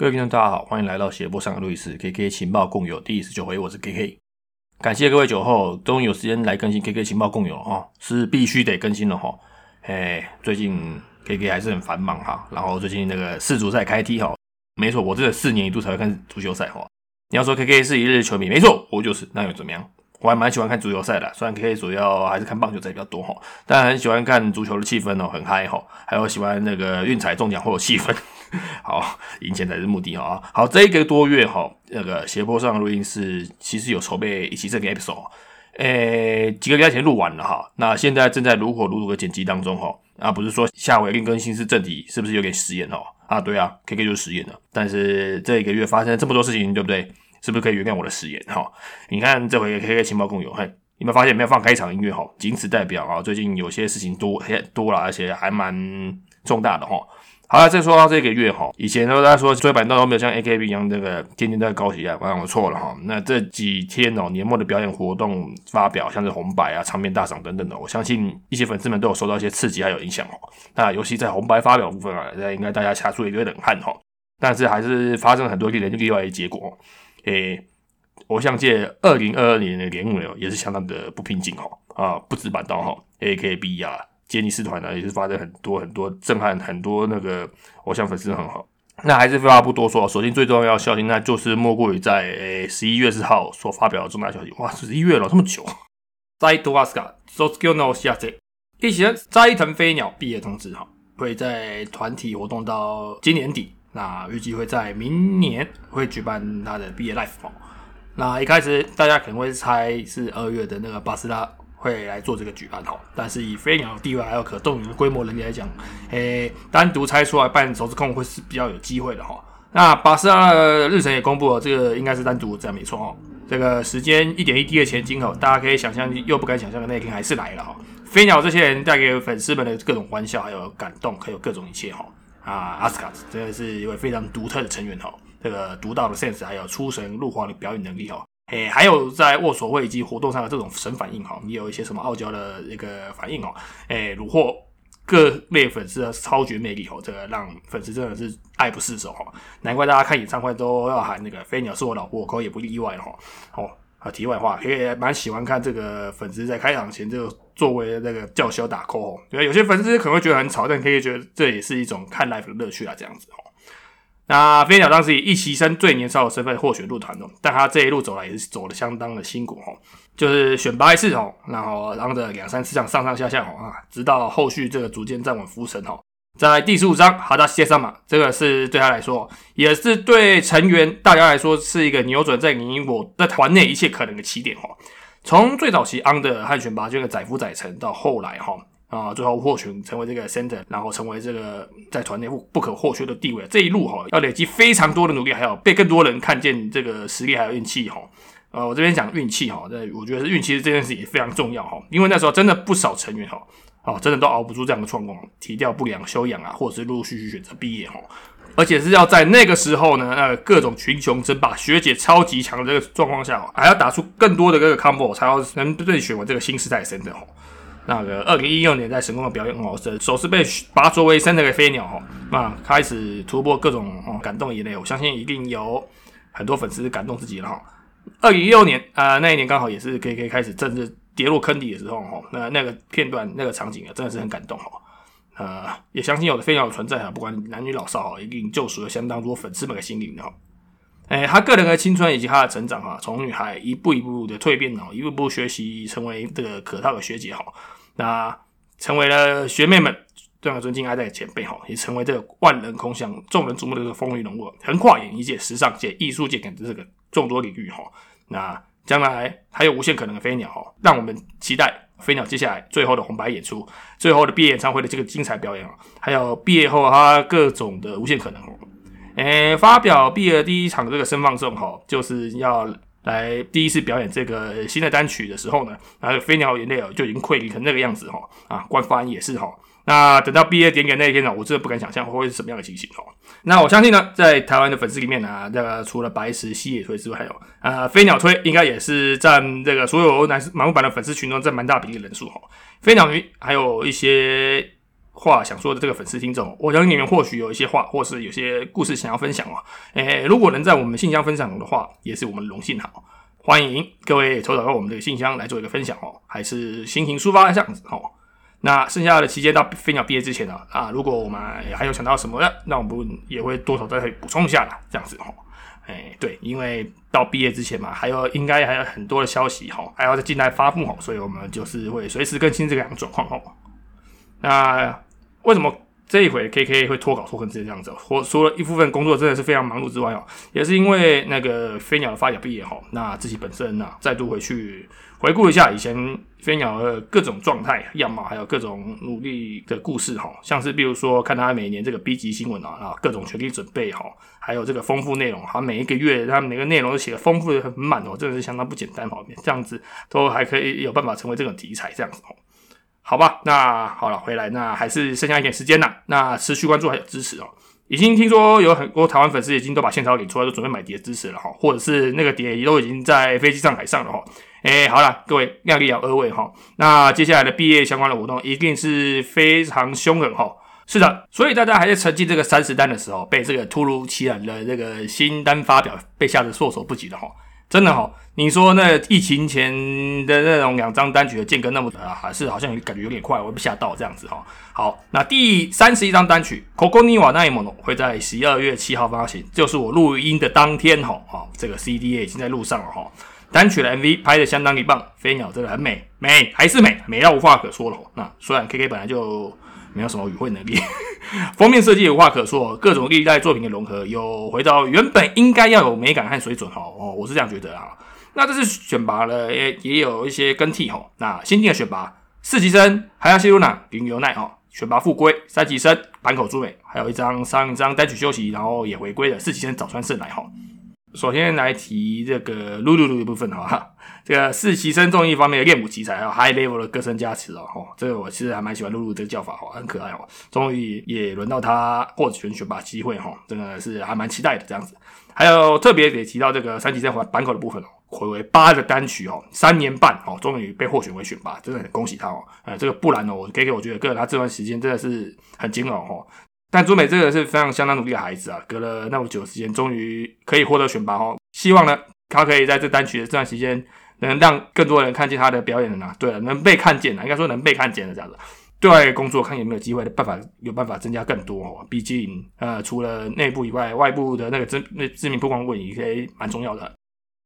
各位听众，大家好，欢迎来到斜坡上的路易斯 K K 情报共有第十九回，我是 K K，感谢各位酒后终于有时间来更新 K K 情报共有哈，是必须得更新了哈。哎，最近 K K 还是很繁忙哈，然后最近那个世足赛开踢哈，没错，我真的四年一度才会看足球赛哈。你要说 K K 是一日球迷，没错，我就是，那又怎么样？我还蛮喜欢看足球赛的，虽然 K K 主要还是看棒球赛比较多哈，但很喜欢看足球的气氛哦，很嗨哈，还有喜欢那个运彩中奖或者气氛，好赢钱才是目的哈。好，这一个多月哈，那个斜坡上录音室其实有筹备一期这个 episode，诶，几个礼拜前录完了哈，那现在正在如火如荼的剪辑当中哈，啊，不是说下回另更新是正题，是不是有点实验哦？啊，对啊，K K 就是实验了，但是这一个月发生这么多事情，对不对？是不是可以原谅我的誓言哈？你看这回 K K 情报共有，嘿，有没有发现没有放开场音乐哈？仅此代表啊，最近有些事情多多了，而且还蛮重大的哈。好了，再说到这个月哈，以前都大家说追板凳都没有像 A K B 一样这个天天在高起啊，我错了哈。那这几天哦，年末的表演活动发表，像是红白啊、唱片大赏等等的，我相信一些粉丝们都有受到一些刺激还有影响哦。那尤其在红白发表部分啊，那应该大家掐出一堆冷汗哈。但是还是发生了很多令人意外的结果。诶，偶像界二零二二年的年尾哦，也是相当的不平静哈啊，不止板道哈，A K B 啊，杰尼斯团呢也是发生很多很多震撼，很多那个偶像粉丝很好。那还是废话不多说，首先最重要消息，那就是莫过于在诶十一月四号所发表的重大消息。哇，十一月了，这么久。在杜阿斯卡，Sosuke no s h a z 一起斋藤飞鸟毕业通知哈，会在团体活动到今年底。那预计会在明年会举办他的毕业 live 哦。那一开始大家可能会猜是二月的那个巴斯拉会来做这个举办哈，但是以飞鸟的地位还有可动员的规模能力来讲，诶，单独猜出来办手指控会是比较有机会的哈。那巴斯拉的日程也公布了，这个应该是单独这样没错哦。这个时间一点一滴的前进哦，大家可以想象又不敢想象的那一天还是来了哈。飞鸟这些人带给粉丝们的各种欢笑还有感动，还有各种一切哈。啊，阿斯卡真的是一位非常独特的成员哈，这个独到的 sense，还有出神入化的表演能力哈，诶，还有在握手会以及活动上的这种神反应哈，你有一些什么傲娇的一个反应哦，诶，虏获各类粉丝的超绝魅力哦，这个让粉丝真的是爱不释手哈，难怪大家看演唱会都要喊那个飞鸟是我老婆，可也不例外哈，哦。啊，题外话，也蛮喜欢看这个粉丝在开场前这个作为那个叫嚣打 call 哦，有些粉丝可能会觉得很吵，但可以觉得这也是一种看 live 的乐趣啊，这样子哦。那飞鸟当时以一期生最年少的身份获选入团哦，但他这一路走来也是走的相当的辛苦哦，就是选拔一次哦，然后让着两三次这样上上下下哦啊，直到后续这个逐渐站稳浮沉哦。在第十五章，哈达谢上嘛，这个是对他来说，也是对成员大家来说，是一个扭转在你我在团内一切可能的起点哈。从最早期 under 汉选拔这个载夫载沉，到后来哈啊，最后获选成为这个 center，然后成为这个在团内不不可或缺的地位，这一路哈，要累积非常多的努力，还有被更多人看见这个实力，还有运气哈。呃，我这边讲运气哈，这我觉得是运气这件事也非常重要哈，因为那时候真的不少成员哈。哦，真的都熬不住这样的状况，提掉不良、修养啊，或者是陆陆续续选择毕业哈，而且是要在那个时候呢，呃，各种群雄争霸、学姐超级强的这个状况下，哦还要打出更多的这个 combo，才要能对选为这个新时代生的哈。那个二零一六年在神宫的表演哦，是首次被拔擢为生的飞鸟哈，那开始突破各种哦感动眼泪，我相信一定有很多粉丝感动自己了哈。二零一六年啊，那一年刚好也是可以可以开始正式。跌落坑底的时候，哈，那那个片段、那个场景啊，真的是很感动，哈，呃，也相信有的飞鸟的存在啊，不管男女老少，哈，一定救赎了相当多粉丝们的心灵，哈，哎，他个人的青春以及他的成长，哈，从女孩一步一步的蜕变，哦，一步步学习成为这个可靠的学姐，哈，那成为了学妹们这样尊敬爱戴的前辈，哈，也成为这个万人空巷、众人瞩目的这个风云人物，横跨演艺界、时尚界、艺术界等这个众多领域，哈，那。将来还有无限可能的飞鸟哦，让我们期待飞鸟接下来最后的红白演出，最后的毕业演唱会的这个精彩表演哦，还有毕业后他各种的无限可能哦。诶，发表毕业第一场这个声放送哈，就是要来第一次表演这个新的单曲的时候呢，然后飞鸟眼泪哦就已经溃离成那个样子哈啊，官方也是哈。那等到毕业典礼那一天呢，我真的不敢想象会是什么样的情形哦。那我相信呢，在台湾的粉丝里面呢，这个除了白石西野推之外，还有呃飞鸟推，应该也是占这个所有男盲目版的粉丝群中占蛮大比例的人数哈。飞鸟鱼还有一些话想说的这个粉丝听众，我相信你们或许有一些话，或是有些故事想要分享哦。诶，如果能在我们信箱分享的话，也是我们荣幸哈。欢迎各位投稿到我们这个信箱来做一个分享哦，还是心情抒发这样子哦。那剩下的期间到飞鸟毕业之前呢，啊，如果我们还有想到什么的，那我们也会多少再补充一下啦，这样子哦。哎，对，因为到毕业之前嘛，还有应该还有很多的消息哈，还要再进来发布哈，所以我们就是会随时更新这个状况哦。那为什么这一回 K K 会脱稿脱成这样子？或除了一部分工作真的是非常忙碌之外哦，也是因为那个飞鸟的发表毕业哈，那自己本身呢再度回去回顾一下以前飞鸟的各种状态样貌，还有各种努力的故事哈，像是比如说看他每年这个 B 级新闻啊，啊各种全力准备哈，还有这个丰富内容，他每一个月他每个内容都写的丰富的很满哦，真的是相当不简单哦，这样子都还可以有办法成为这种题材这样子哦。好吧，那好了，回来那还是剩下一点时间了。那持续关注还有支持哦。已经听说有很多台湾粉丝已经都把现钞领出来，都准备买碟支持了哈，或者是那个碟都已经在飞机上海上了哈。哎，好了，各位量力而为哈。那接下来的毕业相关的活动一定是非常凶狠哈。是的，所以大家还在沉浸这个三十单的时候，被这个突如其来的这个新单发表被吓得措手不及的哈。真的哈，你说那疫情前的那种两张单曲的间隔那么短，还是好像感觉有点快，我被吓到这样子哈。好，那第三十一张单曲《Coco Niwa n a i m o n o 会在十二月七号发行，就是我录音的当天哈。好，这个 CDA 已经在路上了哈。单曲的 MV 拍的相当一棒，飞鸟真的很美，美还是美，美到无话可说了。那虽然 KK 本来就。没有什么语汇能力，封面设计无话可说，各种历代作品的融合，有回到原本应该要有美感和水准哈哦，我是这样觉得啊。那这次选拔了也也有一些更替哈。那新进的选拔四级生还要西露娜云游奈哈，选拔复归三级生坂口朱美，还有一张上一张单曲休息然后也回归的四级生早川胜来哈。首先来提这个露露露的部分哈，这个是齐声综艺方面的练舞奇才啊，high level 的歌声加持哦，吼，这个我其实还蛮喜欢露露这个叫法哈，很可爱哦。终于也轮到他获选选拔机会哈，真的是还蛮期待的这样子。还有特别得提到这个三级生版版口的部分哦，回为八的单曲哦，三年半哦，终于被获选为选拔，真的很恭喜他哦。呃，这个不然哦，我给给我觉得个人他这段时间真的是很煎熬哈。但朱美这个是非常相当努力的孩子啊，隔了那么久时间，终于可以获得选拔哦。希望呢，他可以在这单曲的这段时间，能让更多人看见他的表演呢。对了，能被看见了，应该说能被看见的这样子。对外工作看有没有机会的办法，有办法增加更多哦。毕竟呃，除了内部以外，外部的那个知那知名曝光度也可以蛮重要的。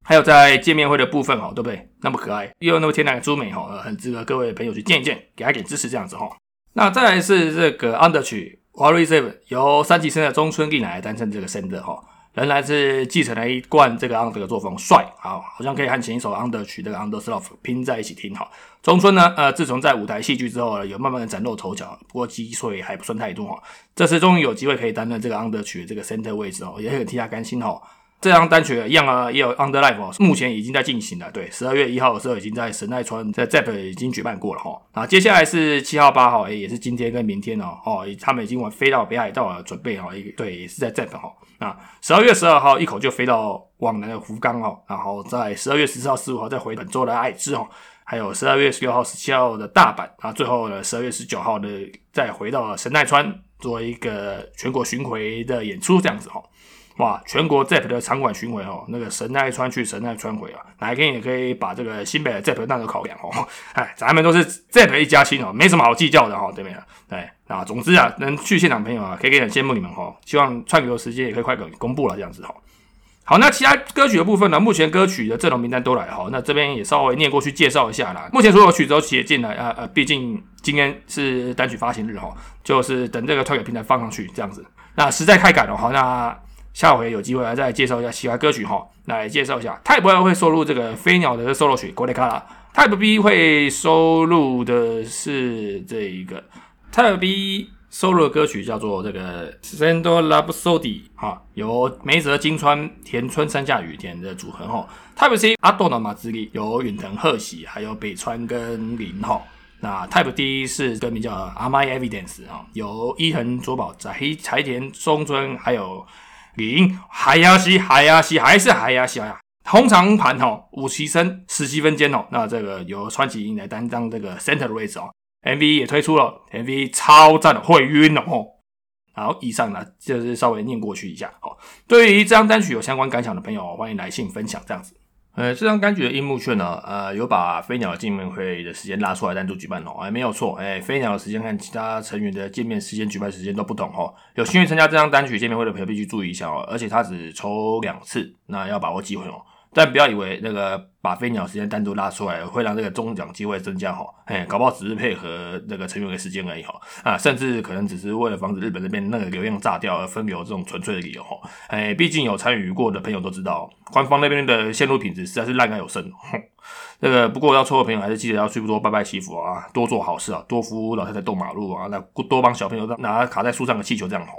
还有在见面会的部分哦，对不对？那么可爱又那么天然的朱美哈，很值得各位朋友去见一见，给他点支持这样子哈。那再来是这个 Under 曲。华瑞 Seven 由三级生的中村丽乃来担任这个 center 哈，仍然是继承了一贯这个 Under 的作风，帅好，好像可以和前一首 Under 曲这个 Under Love 拼在一起听哈。中村呢，呃，自从在舞台戏剧之后呢，有慢慢的崭露头角，不过机会还不算太多哈。这次终于有机会可以担任这个 Under 曲的这个 Center 位置哦，也很替他甘心哈。这张单曲一样啊，也有 Under Life 哦，目前已经在进行了。对，十二月一号的时候已经在神奈川在 ZEP 已经举办过了哈。啊，接下来是七号、八号，哎，也是今天跟明天哦。哦，他们已经往飞到北海道了，准备哦，一对，也是在 ZEP 哈。啊，十二月十二号一口就飞到往南的福冈哦，然后在十二月十四号、十五号再回本州的爱知哦，还有十二月十六号、十七号的大阪，啊，最后呢十二月十九号的再回到神奈川做一个全国巡回的演出这样子哈。哇！全国 ZEP 的场馆巡回哦，那个神奈川去神奈川回啊，哪一天也可以把这个新北的 ZEP 当做考量哦。哎，咱们都是 ZEP 一家亲哦，没什么好计较的哈，对不对？对啊，总之啊，能去现场朋友啊，可以很羡慕你们哈。希望串流时间也可以快点公布了这样子哈。好，那其他歌曲的部分呢？目前歌曲的阵容名单都来哈，那这边也稍微念过去介绍一下啦。目前所有曲子都写进来啊呃，毕竟今天是单曲发行日哈，就是等这个串流平台放上去这样子。那实在太赶了哈，那。下回有机会来再介绍一下其他歌曲哈，来介绍一下 Type A 会收录这个飞鸟的 solo 曲《国内卡拉》，Type B 会收录的是这一个 Type B 收录的歌曲叫做这个《Sendo Love Sody》哈，由梅泽金川、田村三下雨田的组合哈。Type C 阿多纳马之力由远藤鹤喜还有北川跟林哈。那 Type D 是歌名叫《a m I Evidence》啊，由伊藤卓保、在柴田中村还有。零海亚西海亚西还是海亚西啊！通常盘哦，五七升十七分间哦。那这个由川崎英来担当这个 center 的位置哦。MV 也推出了，MV 超赞的，会晕哦。好，以上呢就是稍微念过去一下。哦，对于这张单曲有相关感想的朋友，欢迎来信分享。这样子，呃，这张单曲的樱木券呢，呃，有把飞鸟见面会的时间拉出来单独举办哦，哎，没有错，哎，飞鸟的时间和其他成员的见面时间、举办时间都不同哦。有兴趣参加这张单曲见面会的朋友必须注意一下哦，而且他只抽两次，那要把握机会哦。但不要以为那个把飞鸟时间单独拉出来，会让这个中奖机会增加哈，哎，搞不好只是配合那个成员的时间而已哈，啊，甚至可能只是为了防止日本那边那个流量炸掉而分流这种纯粹的理由哈，哎，毕竟有参与过的朋友都知道，官方那边的线路品质实在是烂该有剩，哼，这个不过要抽的朋友还是记得要去多拜拜祈福啊，多做好事啊，多扶老太太过马路啊，那多帮小朋友拿卡在树上的气球这样好。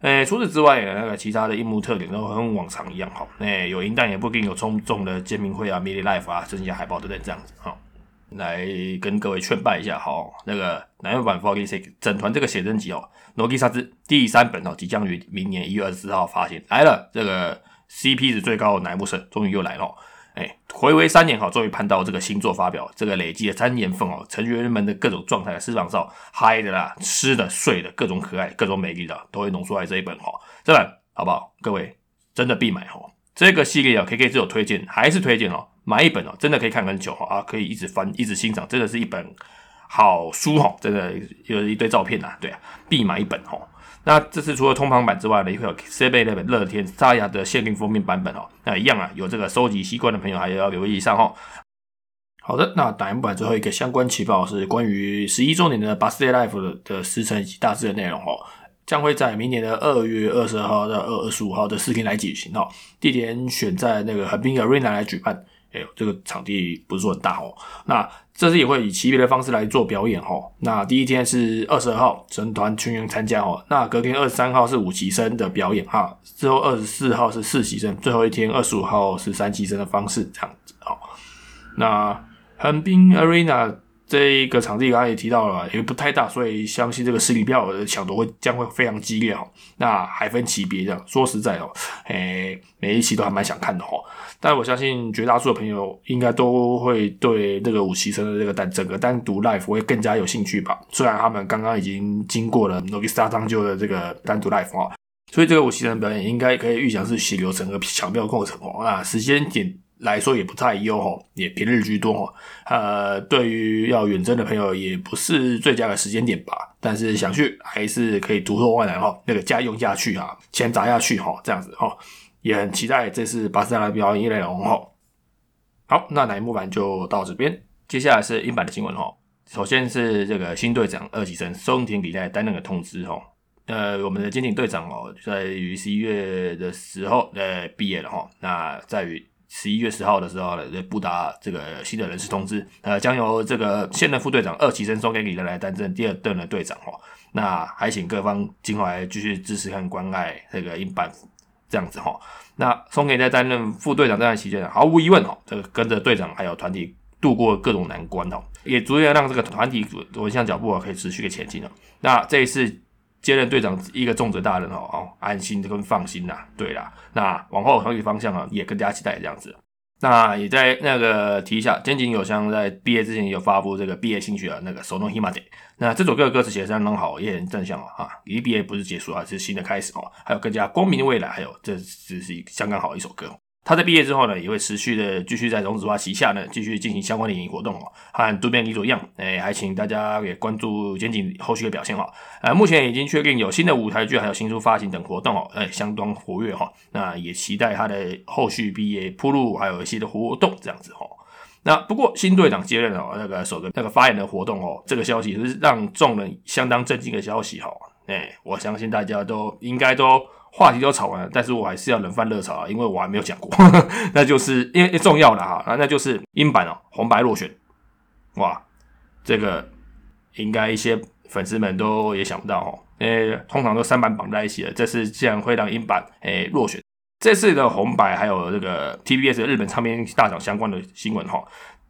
诶，除此之外，那个其他的樱木特点都和往常一样哈。诶，有银弹也不一定有冲重的见面会啊、Mini Life 啊、真假海报等等这样子哈。来跟各位劝拜一下哈，那个南越版 Forty Six 整团这个写真集哦，《Nogi 沙之》第三本哦，即将于明年一月二十四号发行来了。这个 CP 值最高的乃木社终于又来了。哎，回违三年哈，终于盼到这个新作发表，这个累积的三年份哦，成员们的各种状态，私房照、嗨的啦、吃的、睡的，各种可爱、各种美丽的，都会浓缩在这一本哈。这本好不好？各位真的必买哈。这个系列啊，K K 只有推荐，还是推荐哦。买一本哦，真的可以看很久哈啊，可以一直翻，一直欣赏，真的是一本好书哈。真的有一堆照片呐，对啊，必买一本哈。那这次除了通旁版之外呢，也会有 Seven Eleven 乐天沙雅的限定封面版本哦。那一样啊，有这个收集习惯的朋友还要留意一下哈。好的，那打印版最后一个相关情报是关于十一周年的 Birthday Life 的时程以及大致的内容哦，将会在明年的二月二十二号到二二十五号的四天来举行哦，地点选在那个横滨 Arena 来举办。哎呦，这个场地不是说很大哦。那这次也会以级别的方式来做表演哦。那第一天是二十二号整团全员参加哦。那隔天二十三号是五级生的表演哈。之后二十四号是四级生，最后一天二十五号是三级生的方式这样子哦。那横滨 Arena。这一个场地刚刚也提到了，也不太大，所以相信这个实力票的抢夺会将会非常激烈哦。那还分级别这样，说实在哦，诶，每一期都还蛮想看的哦。但我相信绝大多数的朋友应该都会对这个五期生的这个单整个单独 life 会更加有兴趣吧。虽然他们刚刚已经经过了 Nogisa 当就的这个单独 life 哦，所以这个五期生表演应该可以预想是血流成河、抢票过程哦。那时间点。来说也不太优吼，也平日居多吼。呃，对于要远征的朋友，也不是最佳的时间点吧。但是想去还是可以突破万难哈，那个家用下去哈，钱砸下去哈，这样子哈，也很期待这次巴斯达的表演的内容哈。好，那乃木板就到这边，接下来是英版的新闻哈。首先是这个新队长二级生松田李代担任的通知哈。呃，我们的坚定队长哦，在于十一月的时候呃毕业了哈。那在于。十一月十号的时候呢，布达这个新的人事通知，呃，将由这个现任副队长二期生送给李人来担任第二任的队长哦。那还请各方今后来继续支持和关爱这个英版这样子哈。那松田在担任副队长这段期间，毫无疑问哦，这个跟着队长还有团体度过各种难关哦，也逐渐让这个团体走向脚步啊，可以持续的前进了。那这一次。接任队长一个重责大人哦哦，安心跟放心呐。对啦，那往后团体方向啊，也更加期待这样子。那也在那个提一下，肩井有香在毕业之前有发布这个毕业新曲啊，那个《手动 Himade》。那这首歌的歌词写的相当好，也很正向哦啊。离毕业不是结束啊，是新的开始哦。还有更加光明的未来，还有这只是相当好的一首歌。他在毕业之后呢，也会持续的继续在荣子花旗下呢，继续进行相关的演艺活动哦，和渡边女主一样，哎，还请大家也关注简景后续的表现哈。呃，目前已经确定有新的舞台剧，还有新书发行等活动哦，哎，相当活跃哈。那也期待他的后续毕业铺路，还有一些的活动这样子哈。那不过新队长接任哦，那个首个那个发言的活动哦，这个消息是让众人相当震惊的消息哈。哎，我相信大家都应该都。话题都吵完了，但是我还是要冷饭热炒啊，因为我还没有讲过，那就是因为重要的哈，那那就是英版哦，红白落选，哇，这个应该一些粉丝们都也想不到哦，诶，通常都三版绑在一起了，这次竟然会让英版诶落选，这次的红白还有这个 TBS 日本唱片大赏相关的新闻哈，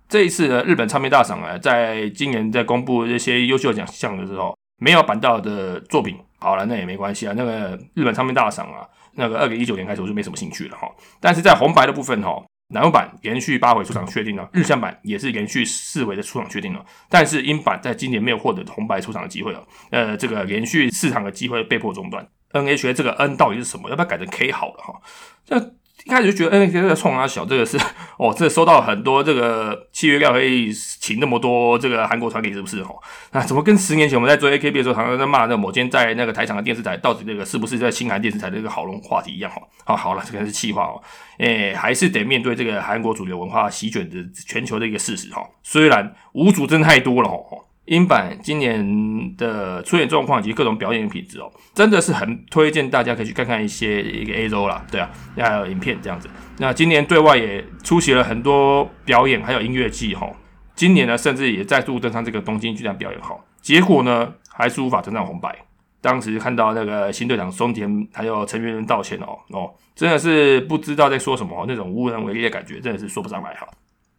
这一次的日本唱片大赏啊，在今年在公布这些优秀奖项的时候，没有版到的作品。好了，那也没关系啊。那个日本唱片大赏啊，那个二零一九年开始我就没什么兴趣了哈。但是在红白的部分哈，南欧版连续八回出场确定了，日向版也是连续四回的出场确定了，但是英版在今年没有获得红白出场的机会了，呃，这个连续四场的机会被迫中断。NHA 这个 N 到底是什么？要不要改成 K 好了哈？这。一开始就觉得 NHK 在冲他小，这个是 哦，这收到很多这个契约料可以请那么多这个韩国团体是不是哦？那怎么跟十年前我们在做 AKB 的时候常常在骂那某间在那个台场的电视台，到底这个是不是在新韩电视台的这个好龙话题一样哈？好，好了，这个是气话哦，诶，还是得面对这个韩国主流文化席卷的全球的一个事实哈。虽然无主真太多了哦。英版今年的出演状况以及各种表演品质哦，真的是很推荐大家可以去看看一些一个 A 周啦，对啊，还有影片这样子。那今年对外也出席了很多表演，还有音乐季哈。今年呢，甚至也再度登上这个东京巨蛋表演哈。结果呢，还是无法登上红白。当时看到那个新队长松田还有成员们道歉哦哦，真的是不知道在说什么，那种无能为力的感觉，真的是说不上来哈。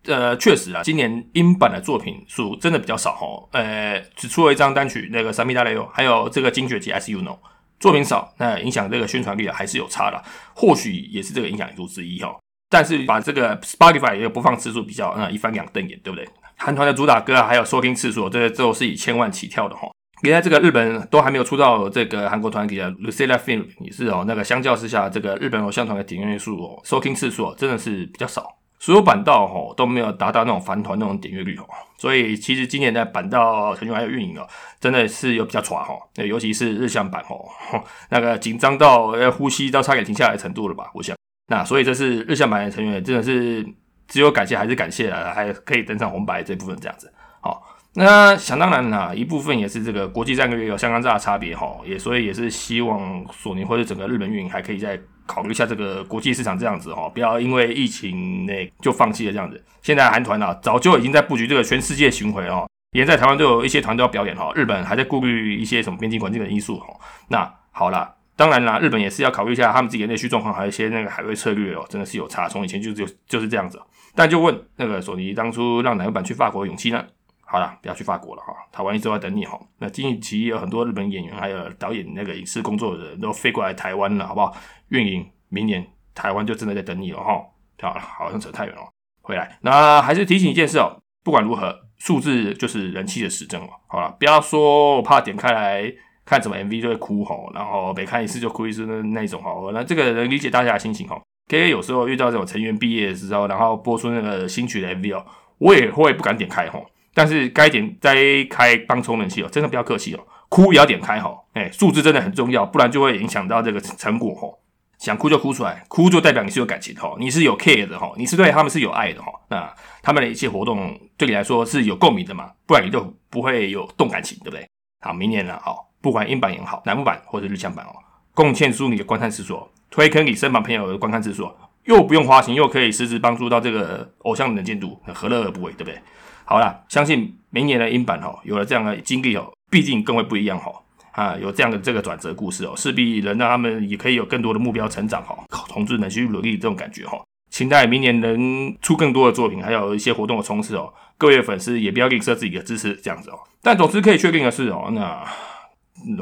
呃，确实啊，今年英版的作品数真的比较少哈。呃，只出了一张单曲，那个《三 B 大雷欧》，还有这个《精绝集 S U No》，作品少，那影响这个宣传力啊，还是有差的。或许也是这个影响因素之一哈。但是把这个 Spotify 也有播放次数比较，那一翻两瞪眼，对不对？韩团的主打歌啊，还有收听次数，这都是以千万起跳的哈。原来这个日本都还没有出到这个韩国团体的 Lucilla Film 也是哦，那个相较之下，这个日本偶像团的点阅数哦，收听次数哦，真的是比较少。所有板道吼都没有达到那种反团那种点阅率哦，所以其实今年的板道成员还有运营哦，真的是有比较喘哈，尤其是日向版哦，那个紧张到要呼吸都差点停下来程度了吧？我想，那所以这是日向版的成员真的是只有感谢还是感谢了，还可以登上红白这部分这样子。好，那想当然啦，一部分也是这个国际战略有相当大的差别哈，也所以也是希望索尼或者整个日本运营还可以在。考虑一下这个国际市场这样子哦，不要因为疫情那就放弃了这样子。现在韩团啊，早就已经在布局这个全世界巡回哦，连在台湾都有一些团都要表演哈。日本还在顾虑一些什么边境环境的因素哈。那好了，当然啦，日本也是要考虑一下他们自己的内需状况，还有一些那个海外策略哦，真的是有差。从以前就就就是这样子。但就问那个索尼当初让哪个版去法国的勇气呢？好了，不要去法国了哈，台湾一直在等你哈。那近期有很多日本演员还有导演那个影视工作的人都飞过来台湾了，好不好？运营明年台湾就真的在等你了哈，好了，好像扯太远了，回来那还是提醒一件事哦，不管如何，数字就是人气的实证哦。好了，不要说我怕点开来看什么 MV 就会哭吼，然后每看一次就哭一次那那种哈。那这个能理解大家的心情哈。K K 有时候遇到这种成员毕业的时候，然后播出那个新曲的 MV 哦，我也会不敢点开吼。但是该点再开帮充人气哦，真的不要客气哦，哭也要点开哈。哎，数字真的很重要，不然就会影响到这个成果哈。想哭就哭出来，哭就代表你是有感情的哈，你是有 care 的哈，你是对他们是有爱的哈。那他们的一些活动对你来说是有共鸣的嘛？不然你就不会有动感情，对不对？好，明年了，好，不管英版也好，南部版或者日向版哦，贡献出你的观看次数，推坑你身旁朋友的观看次数，又不用花钱，又可以实质帮助到这个偶像的能见度，何乐而不为，对不对？好了，相信明年的英版哈，有了这样的经历哦，毕竟更会不一样哈。啊，有这样的这个转折故事哦，势必能让他们也可以有更多的目标成长哈，同志能去努力这种感觉哈，期待明年能出更多的作品，还有一些活动的冲刺哦。各位粉丝也不要吝啬自己的支持，这样子哦。但总之可以确定的是哦，那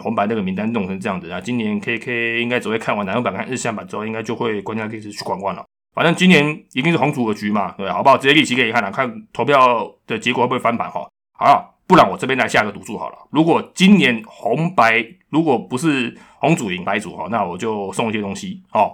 红白那个名单弄成这样子啊，今年 K K 应该只会看完南欧版跟日向版之后，应该就会关掉电视去观观了。反正今年一定是红组的局嘛，对，好不好？直接立即给你看了，看投票的结果会不会翻盘哈。好了。不然我这边来下个赌注好了。如果今年红白如果不是红主赢白主哈，那我就送一些东西哦。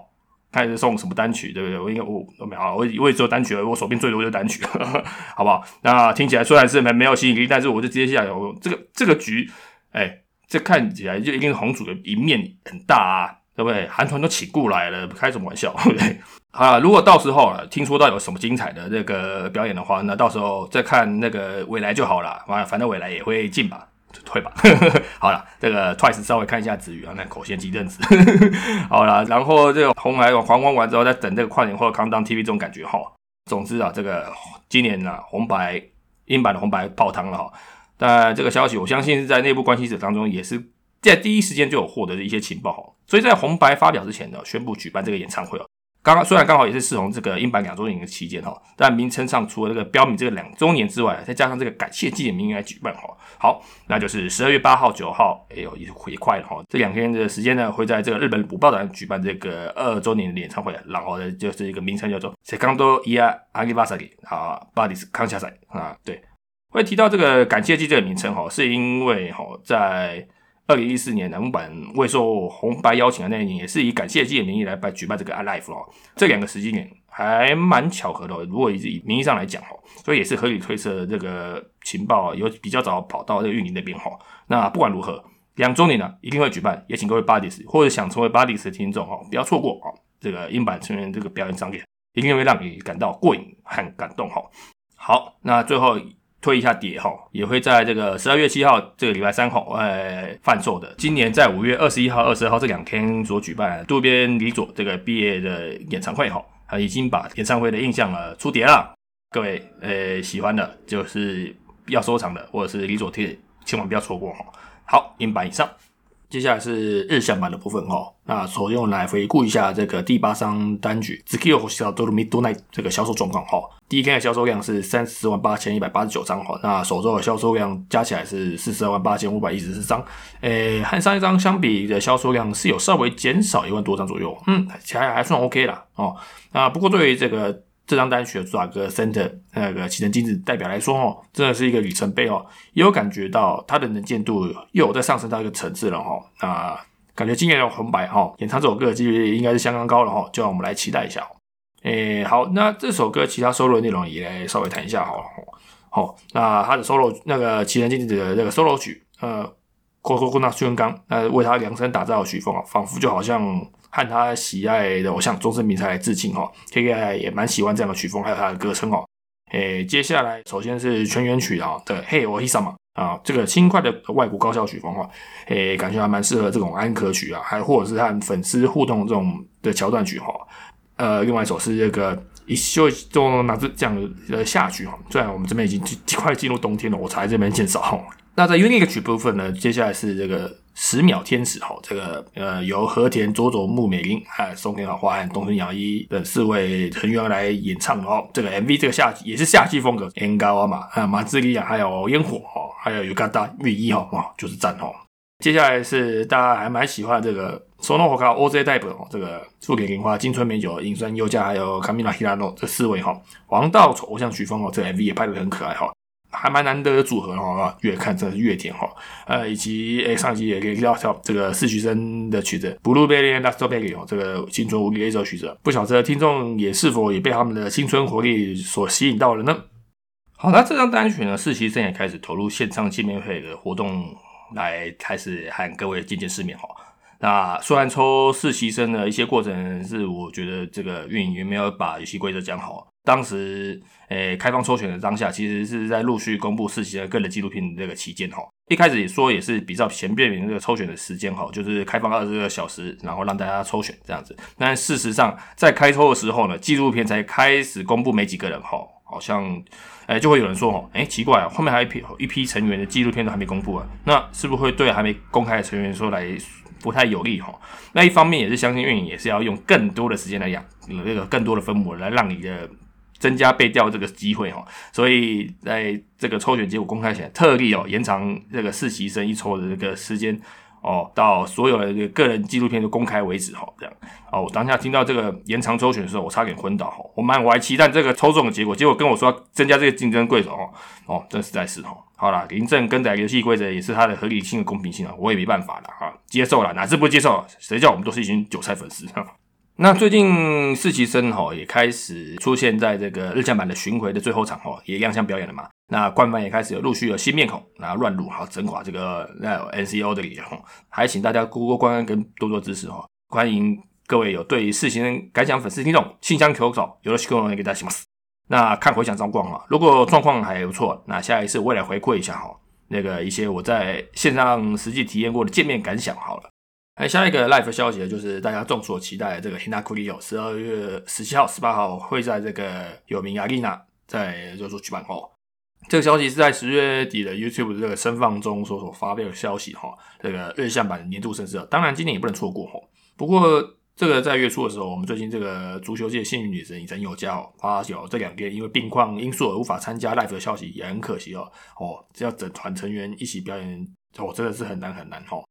看是送什么单曲，对不对？我应该我都没有，我我也只有单曲，我手边最多就单曲，好不好？那听起来虽然是没没有吸引力，但是我就接下来我这个这个局，哎，这看起来就一定是红主的赢面很大啊。对不对？韩团都请过来了，开什么玩笑？对不对？啊，如果到时候啊听说到有什么精彩的这个表演的话，那到时候再看那个未来就好了。反反正未来也会进吧，退吧。好了，这个 Twice 稍微看一下子瑜啊，那口嫌体正直。好了，然后这个红白黄光完之后，再等这个跨年或者康当 TV 这种感觉哈。总之啊，这个今年呢，红白英版的红白泡汤了哈。但这个消息，我相信是在内部关系者当中也是。在第一时间就有获得的一些情报，所以在红白发表之前呢，宣布举办这个演唱会哦，刚刚虽然刚好也是适逢这个英版两周年的期间哈，但名称上除了这个标明这个两周年之外，再加上这个感谢纪念名来举办哈。好，那就是十二月八号、九号，哎呦也也快了哈。这两天的时间呢，会在这个日本武道馆举办这个二周年的演唱会，然后呢就是一个名称叫做 Second Year Anniversary 啊，Bodies 康下赛啊，对，会提到这个感谢祭这个名称哈，是因为哈在。二零一四年，南版未受红白邀请的那一年，也是以感谢祭的名义来办举办这个 Alive 哦。这两个时间点还蛮巧合的。如果以名义上来讲哦，所以也是合理推测这个情报有比较早跑到这个运营那边哈。那不管如何，两周年呢一定会举办，也请各位 Buddies 或者想成为 Buddies 的听众哈，不要错过哦。这个英版成员这个表演场面，一定会让你感到过瘾和感动哈。好，那最后。推一下碟哈，也会在这个十二月七号这个礼拜三号呃贩售的。今年在五月二十一号、二十二号这两天所举办渡边李佐这个毕业的演唱会哈，他已经把演唱会的印象啊出碟了。各位呃喜欢的，就是要收藏的，或者是李佐贴，千万不要错过哈。好，音版以上。接下来是日向版的部分哈，那首先我们来回顾一下这个第八张单曲《Skill h o Do Midnight》这个销售状况哈。第一天的销售量是三十四万八千一百八十九张哈，那首周的销售量加起来是四十二万八千五百一十四张，诶，和上一张相比的销售量是有稍微减少一万多张左右，嗯，其还还算 OK 啦哦。那不过对于这个。这张单曲的主打歌《Center》那个启程金子代表来说哦，真的是一个里程碑哦，也有感觉到它的能见度又有在上升到一个层次了哈。那感觉今年的红白哈演唱这首歌的几率应该是相当高了哈，就让我们来期待一下哦。诶，好，那这首歌其他收录的内容也来稍微谈一下好了。好，那它的 solo 那个启程金子的那个 solo 曲，呃，郭郭郭那孙刚呃为他量身打造的曲风啊，仿佛就好像。和他喜爱的偶像终身名才来致敬哈，K K I 也蛮喜欢这样的曲风，还有他的歌声哦。诶，接下来首先是全员曲啊的《Hey 我 Hisa 嘛啊，这个轻快的外国高校曲风哈，诶，感觉还蛮适合这种安可曲啊，还或者是和粉丝互动这种的桥段曲哈。呃，另外一首是这个一休中拿着这样的下曲哈，虽然我们这边已经快进入冬天了，我才这边介绍。那在 Unique 曲部分呢，接下来是这个。十秒天使哈，这个呃由和田佐佐木美玲、还有松田好花和东村洋一等四位成员来演唱哦。这个 MV 这个夏季也是夏季风格，烟高啊嘛，啊马自利亚还有烟火哈，还有 yukata 浴衣哈，哇就是赞哦。接下来是大家还蛮喜欢这个 Sono Hoka OZ 代表哦，这个富田玲花、金春美酒、银山优佳还有 Kamina Hirano 这四位哈，王道偶像曲风哦，这个 MV 也拍得很可爱哈。还蛮难得的组合哈，越看真的是越甜哈。呃，以及诶上集也可以聊到这个四曲生的曲子《Blueberry and Strawberry》哦，这个青春无敌的一首曲子，不晓得听众也是否也被他们的青春活力所吸引到了呢？好，那这张单曲呢，四期生也开始投入线上见面会的活动，来开始和各位见见世面哈。那虽然抽四期生的一些过程是，我觉得这个运营没有把游戏规则讲好。当时，诶，开放抽选的当下，其实是在陆续公布四期的个人纪录片这个期间哈。一开始也说也是比较前便明这个抽选的时间哈，就是开放二十个小时，然后让大家抽选这样子。但事实上，在开抽的时候呢，纪录片才开始公布没几个人哈，好像，诶，就会有人说哈，诶，奇怪啊，后面还有一批一批成员的纪录片都还没公布啊，那是不是会对还没公开的成员说来不太有利哈？那一方面也是相信运营也是要用更多的时间来养那个更多的分母来让你的。增加被调这个机会哈，所以在这个抽选结果公开前，特地哦延长这个实习生一抽的这个时间哦，到所有的个人纪录片都公开为止哈，这样哦。我当下听到这个延长抽选的时候，我差点昏倒哈。我蛮怀期待这个抽中的结果，结果跟我说增加这个竞争对手哦哦，这实在是哈。好了，林正更改游戏规则也是它的合理性的公平性啊，我也没办法了哈，接受了，哪次不接受？谁叫我们都是一群韭菜粉丝。那最近四期生哈也开始出现在这个日向版的巡回的最后场哈，也亮相表演了嘛。那官方也开始有陆续有新面孔，然后乱入哈，整垮这个那 NCO 的里哈，还请大家多多关跟多多支持哈。欢迎各位有对四期生感想粉丝听众信箱求找，有了希望给大家行吗？那看回想状况哈，如果状况还不错，那下一次我也来回馈一下哈，那个一些我在线上实际体验过的见面感想好了。哎，下一个 live 消息就是大家众所期待的这个 Hinakuri 十二月十七号、十八号会在这个有名亚丽娜在就说举办哦。这个消息是在十月底的 YouTube 这个声放中所所发表的消息哈。这个日向版年度盛事，当然今年也不能错过哈。不过这个在月初的时候，我们最近这个足球界幸运女神尹真有加哦，发表这两天因为病况因素而无法参加 live 的消息，也很可惜哦。哦，只要整团成员一起表演，哦，真的是很难很难哦。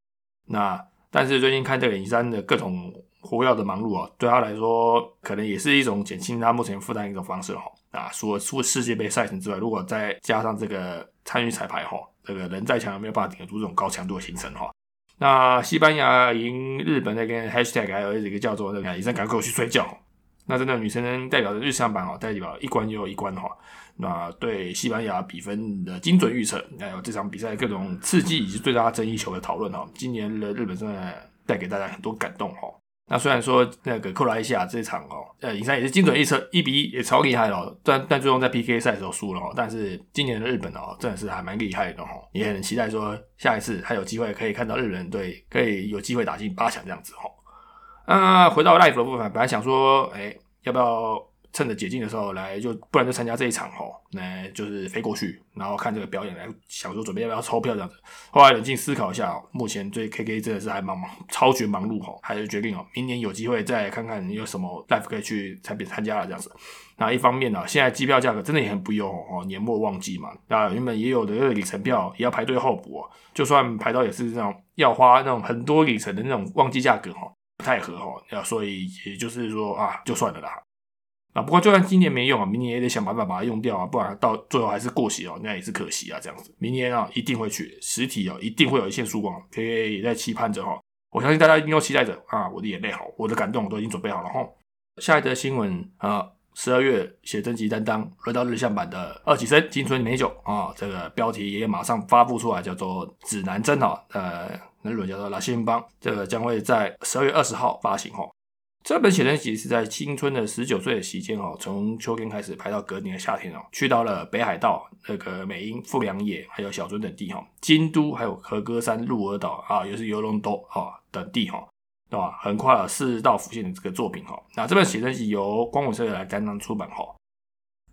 那但是最近看这个尹山的各种活跃的忙碌啊，对他来说可能也是一种减轻他目前负担一种方式哈。啊，除了除世界杯赛程之外，如果再加上这个参与彩排哈，这个人再强也没有办法顶得住这种高强度的行程哈。那西班牙赢日本那边 hashtag 还有一个叫做那个医生赶快我去睡觉。那真的女生代表的日向版哦，代表一关又一关哈。那对西班牙比分的精准预测，还有这场比赛各种刺激以及最大争议球的讨论哈，今年的日本真的带给大家很多感动哈。那虽然说那个克罗埃西亚这场哦，呃，赢赛也是精准预测一比一，也超厉害了。但但最终在 PK 赛的时候输了哦。但是今年的日本哦，真的是还蛮厉害的哈，也很期待说下一次还有机会可以看到日本队可以有机会打进八强这样子哈。那回到 life 的部分，本来想说，哎，要不要？趁着解禁的时候来，就不然就参加这一场吼，那就是飞过去，然后看这个表演来，想说准备要不要抽票这样子。后来冷静思考一下，目前对 KK 真的是还忙忙，超绝忙碌吼，还是决定哦，明年有机会再看看有什么 life 可以去参别参加了这样子。那一方面呢，现在机票价格真的也很不优哦，年末旺季嘛，那原本也有的里程票也要排队候补，就算排到也是那种要花那种很多里程的那种旺季价格哈，不太合哈，要所以也就是说啊，就算了啦。啊，不过就算今年没用啊，明年也得想办法把它用掉啊，不然到最后还是过期哦，那也是可惜啊。这样子，明年啊一定会去实体哦，一定会有一线曙光。K K 也在期盼着哈，我相信大家一定都期待着啊，我的眼泪好，我的感动我都已经准备好了哈。下一则新闻啊，十二月写真集担当轮到日向版的二期生金春美酒啊，这个标题也马上发布出来，叫做指南针哈，呃，那日文叫做拉新邦，这个将会在十二月二十号发行哈。这本写真集是在青春的十九岁的期间哦，从秋天开始拍到隔年的夏天哦，去到了北海道、那个美瑛、富良野，还有小樽等地哈，京都还有和歌山、鹿儿岛啊，也是游龙岛啊等地哈，对吧？横跨了四道府县的这个作品哈。那这本写真集由光武社来担当出版哈。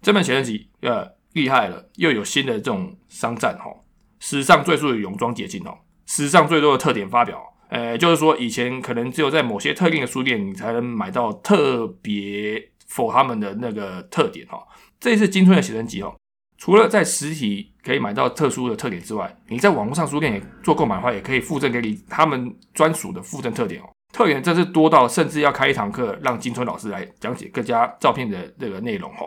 这本写真集呃厉害了，又有新的这种商战哈，史上最速的泳装解禁哦，史上最多的特点发表。呃，就是说，以前可能只有在某些特定的书店，你才能买到特别 for 他们的那个特点哈。这一次金春的写真集哦，除了在实体可以买到特殊的特点之外，你在网络上书店也做购买的话，也可以附赠给你他们专属的附赠特点哦。特点真是多到甚至要开一堂课，让金春老师来讲解各家照片的这个内容哈。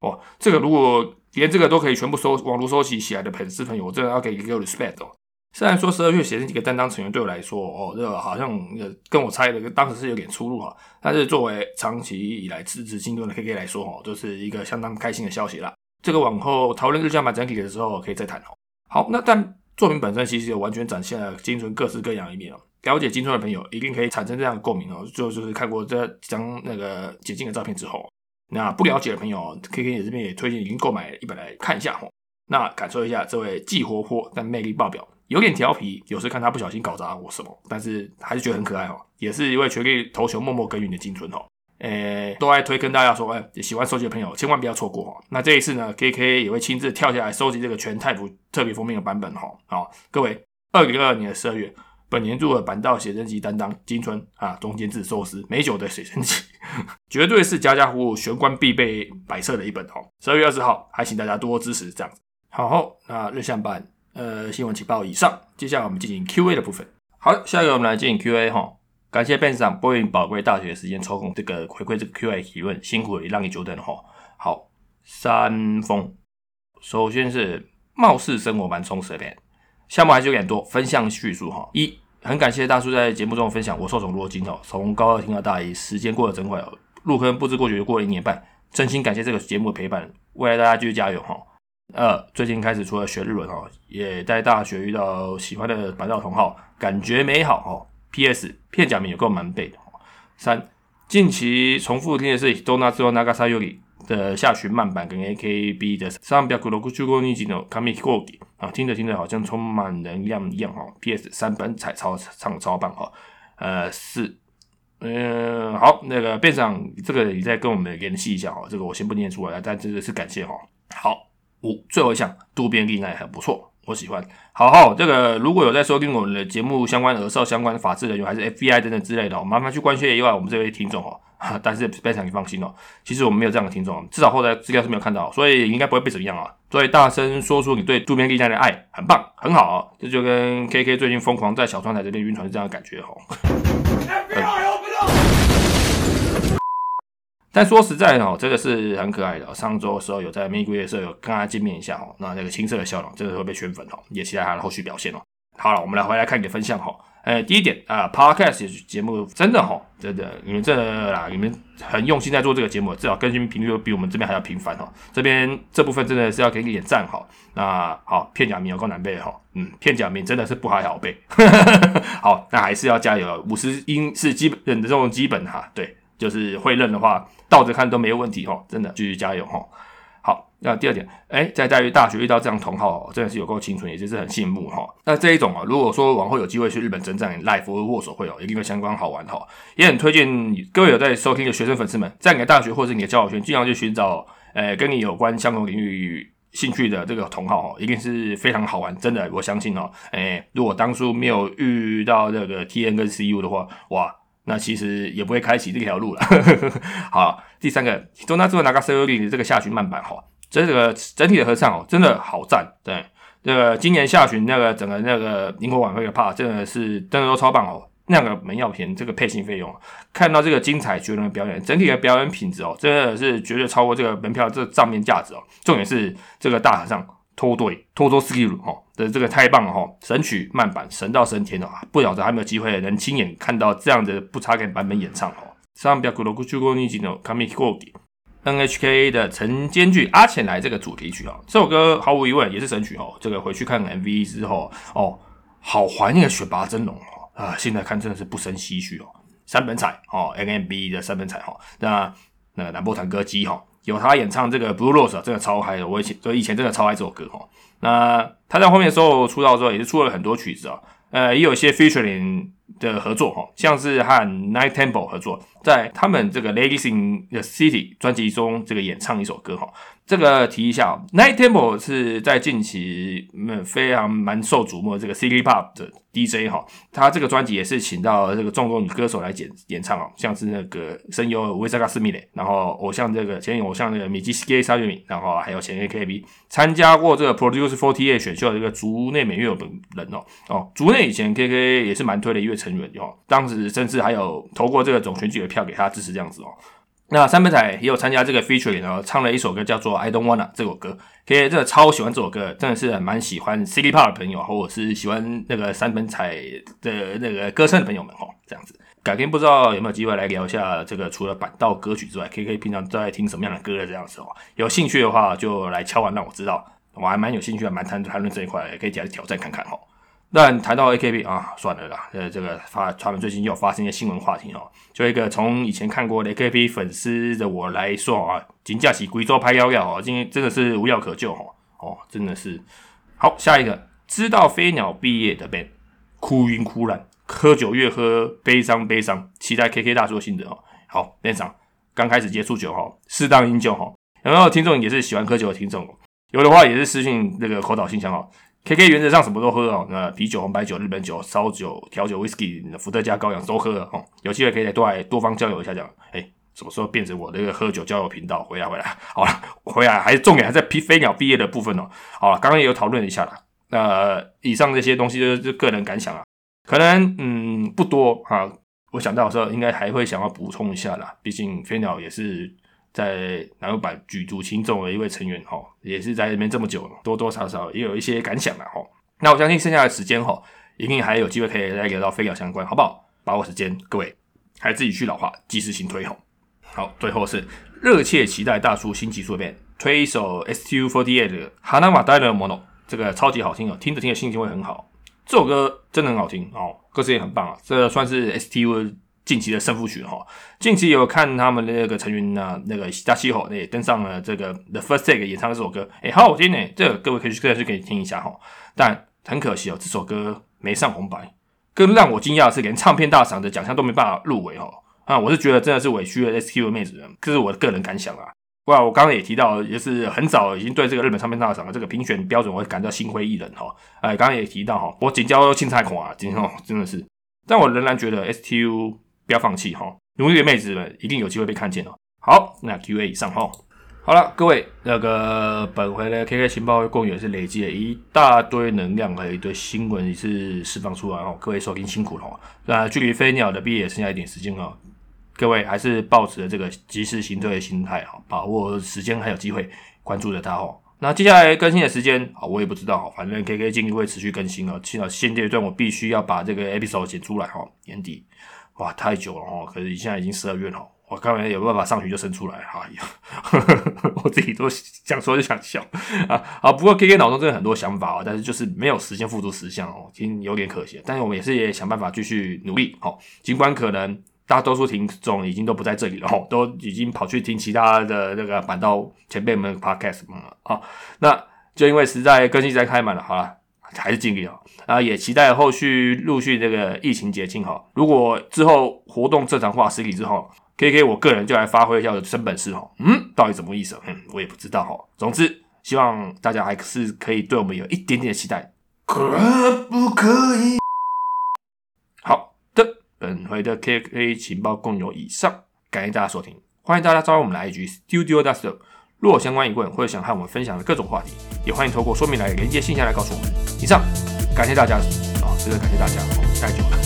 哦，这个如果连这个都可以全部收网络收集起来的粉丝朋友，我真的要给一个 respect 哦。虽然说十二月写真几个担当成员对我来说，哦，这个好像跟我猜的当时是有点出入哈。但是作为长期以来支持金盾的 KK 来说，哦，这是一个相当开心的消息啦。这个往后讨论日向版整体的时候可以再谈哦。好，那但作品本身其实有完全展现了金春各式各样一面哦。了解金春的朋友一定可以产生这样的共鸣哦。就就是看过这张那个解禁的照片之后，那不了解的朋友，KK 也这边也推荐已经购买一本来看一下哦。那感受一下这位既活泼但魅力爆表。有点调皮，有时看他不小心搞砸我什么，但是还是觉得很可爱哦。也是一位全力投球、默默耕耘的金春哦。诶，都爱推跟大家说，哎，喜欢收集的朋友千万不要错过哦。那这一次呢，K K 也会亲自跳下来收集这个全泰服特别封面的版本哈。好，各位，二零二二年的十二月，本年度的板道写真集担当金春啊，中间字寿司美酒的写真集，绝对是家家户户玄关必备摆设的一本哦。十二月二十号，还请大家多多支持这样子。好，那日向版。呃，新闻情报以上，接下来我们进行 Q&A 的部分。好，下一个我们来进行 Q&A 哈。感谢 Ben 上拨用宝贵大学时间抽空这个回馈这个 Q&A 提问，辛苦了，让你久等了哈。好，三封，首先是貌似生活蛮充实的，项目还是有点多，分项叙述哈。一，很感谢大叔在节目中分享我受宠若惊哦，从高二听到大一，时间过得真快哦，入坑不知不觉就过了一年半，真心感谢这个节目的陪伴，未来大家继续加油哈。二，最近开始除了学日文哦，也在大学遇到喜欢的白道同好，感觉美好哦。P.S. 片假名有够蛮背的。三，近期重复听的是《Dona Zo Nagasaki》的下旬慢版跟 A.K.B 的上表古罗古曲过逆境的 Kami Kogi 啊，听着听着好像充满能量一样哈。P.S. 三本彩超唱超棒哈。呃，四，嗯，好，那个变长这个你再跟我们联系一下哈，这个我先不念出来，但真的是感谢哈。好。五最后一项渡边丽奈很不错，我喜欢。好好，这个如果有在收听我们的节目相关、耳少相关的法制人员，还是 FBI 等等之类的，麻烦去关切一下我们这位听众哦。但是非常你放心哦，其实我们没有这样的听众，至少后台资料是没有看到，所以应该不会被怎么样啊。所以大声说出你对渡边利奈的爱，很棒，很好。这就跟 KK 最近疯狂在小窗台这边晕船是这样的感觉哦。但说实在哦，真的是很可爱的。上周的时候有在玫瑰夜社有跟他见面一下哦，那那个青涩的笑容真的会被圈粉哦，也期待他的后续表现哦。好了，我们来回来看你的分享哈。呃，第一点啊，Podcast 节目真的哈，真的你们这啦，你们很用心在做这个节目，至少更新频率比我们这边还要频繁哈。这边这部分真的是要给你点赞哈。那好，片假名有够难背哈，嗯，片假名真的是不还好背。好，那还是要加油，五十音是基本的这种基本哈，对。就是会认的话，倒着看都没有问题哈，真的继续加油哈。好，那第二点，哎，在在于大学遇到这样同好，真的是有够青春，也就是很羡慕哈。那这一种啊，如果说往后有机会去日本征战 live 或握手会哦，一定会相关好玩哈。也很推荐各位有在收听的学生粉丝们，在你的大学或者你的交友圈，尽量去寻找，呃，跟你有关相同领域兴趣的这个同好哦，一定是非常好玩，真的，我相信哦。哎，如果当初没有遇到这个 T N 跟 C U 的话，哇！那其实也不会开启这条路了。好，第三个，中大之后拿个 C O D 这个下旬慢板哈，这个整体的合唱哦，真的好赞。对，这个今年下旬那个整个那个英国晚会的 part 真的是真的都超棒哦。那个门要便宜，这个配信费用，看到这个精彩绝伦的表演，整体的表演品质哦，真的是绝对超过这个门票这账面价值哦。重点是这个大合唱。拖队拖拖斯基鲁哈的这个太棒了哈，神曲慢版神到升天了啊！不晓得还没有机会能亲眼看到这样的不插根版本演唱哦。上表古罗古曲过尼吉诺卡米过底 NHK 的晨间剧阿浅来这个主题曲啊，这首歌毫无疑问也是神曲哦。这个回去看 MV 之后哦，好怀念选拔真龙哦啊！现在看真的是不胜唏嘘哦。三本彩哦，NMB 的三本彩哈，那那个南波团歌姬哈。有他演唱这个《Blue Rose》真的超嗨的，我以前所以前真的超爱这首歌哈。那他在后面的时候出道之后，也是出了很多曲子啊，呃，也有一些 featuring 的合作哈，像是和 Night Temple 合作，在他们这个《Ladies in the City》专辑中这个演唱一首歌哈。这个提一下，Night Temple 是在近期嗯非常蛮受瞩目的这个 City Pop 的 DJ 哈，他这个专辑也是请到这个众多女歌手来演演唱哦，像是那个声优维萨卡斯米雷，然后偶像这个前偶像那个米基斯基沙月米，然后还有前 AKB 参加过这个 Produce Forty Eight 选秀的一个竹内美月本人哦哦，竹内以前 KK 也是蛮推的一位成员哦，当时甚至还有投过这个总选举的票给他支持这样子哦。那三本彩也有参加这个 feature，然后唱了一首歌叫做《I Don't Wanna》这首歌，K 真的超喜欢这首歌，真的是蛮喜欢 City Pop 的朋友，或者是喜欢那个三本彩的那个歌声的朋友们哦，这样子。改天不知道有没有机会来聊一下这个除了板道歌曲之外，K K 平常都在听什么样的歌这样子哦。有兴趣的话就来敲完让我知道，我还蛮有兴趣的，蛮谈谈论这一块，也可以起来挑战看看哦。但谈到 AKB 啊，算了啦，呃，这个发他们最近又发生一些新闻话题哦。就一个从以前看过的 AKB 粉丝的我来说啊，金假期贵州拍幺幺哦，今天真的是无药可救哦，哦，真的是。好，下一个，知道飞鸟毕业的 Ben，哭晕哭烂，喝酒越喝悲伤悲伤，期待 KK 大叔的心得哦。好，Ben 长刚开始接触酒哈，适当饮酒哈。有没有听众也是喜欢喝酒的听众？有的话也是私信那个口导信箱哦。K K 原则上什么都喝哦，那啤酒、红白酒、日本酒、烧酒、调酒、Whisky、伏特加、高粱都喝哦。有机会可以再多来多方交流一下，讲哎，什么时候变成我的一个喝酒交友频道？回来回来，好了，回来还是重点还在飞飞鸟毕业的部分哦。好了，刚刚也有讨论一下了。那以上这些东西就是个人感想啊，可能嗯不多啊。我想到的时候应该还会想要补充一下啦，毕竟飞鸟也是。在南欧版举足轻重的一位成员哈，也是在这边这么久，多多少少也有一些感想了哈。那我相信剩下的时间哈，一定还有机会可以再聊到飞鸟相关，好不好？把握时间，各位还自己去老化，及时行推哈。好，最后是热切期待大叔新技术变，推一首 STU48 的《哈纳马戴勒莫诺》，这个超级好听哦，听着听着心情会很好。这首歌真的很好听哦，歌词也很棒啊，这算是 STU。近期的胜负曲哈，近期有看他们的那个成员呢，那个加西吼也登上了这个 The First Take 演唱这首歌，哎，好好听呢，这个各位可以去个去可以听一下哈。但很可惜哦，这首歌没上红白。更让我惊讶的是，连唱片大赏的奖项都没办法入围哦。啊，我是觉得真的是委屈了 SQ 的妹子，这是我的个人感想啊。哇，我刚刚也提到，也是很早已经对这个日本唱片大赏的这个评选标准，我感到心灰意冷哈。哎，刚刚也提到哈，我仅交青菜款，今天哦真的是，但我仍然觉得 STU 不要放弃哈，努力的妹子们一定有机会被看见哦。好，那 Q&A 以上哈。好了，各位，那个本回的 KK 情报共也是累积了一大堆能量和一堆新闻也是释放出来哦。各位收听辛苦了哦。那距离飞鸟的毕业剩下一点时间哦。各位还是抱持这个及时行乐的心态哈，把握时间还有机会关注着它哦。那接下来更新的时间啊，我也不知道，反正 KK 尽力会持续更新哦。现在现阶段我必须要把这个 episode 剪出来哈，年底哇太久了哈，可是现在已经十二月了，我刚才有办法上去就生出来哈，我自己都想说就想笑啊啊！不过 KK 脑中真的很多想法啊，但是就是没有时间付诸实相哦，已经有点可惜。但是我们也是也想办法继续努力哦，尽管可能。大多数听众已经都不在这里了哦，都已经跑去听其他的那个板道前辈们 podcast 了啊。那就因为实在更新实在开满了，好了，还是尽力哦。啊，也期待后续陆续这个疫情解禁哈。如果之后活动正常化实体之后，K K 我个人就来发挥一下我的真本事哈。嗯，到底什么意思？嗯，我也不知道哈。总之，希望大家还是可以对我们有一点点的期待。可不可以？好的本回的 KK 情报共有以上，感谢大家收听，欢迎大家加入我们的 IG Studio Duster。若有相关疑问或者想和我们分享的各种话题，也欢迎透过说明来连接信箱来告诉我们。以上，感谢大家啊，真的感谢大家，待久了。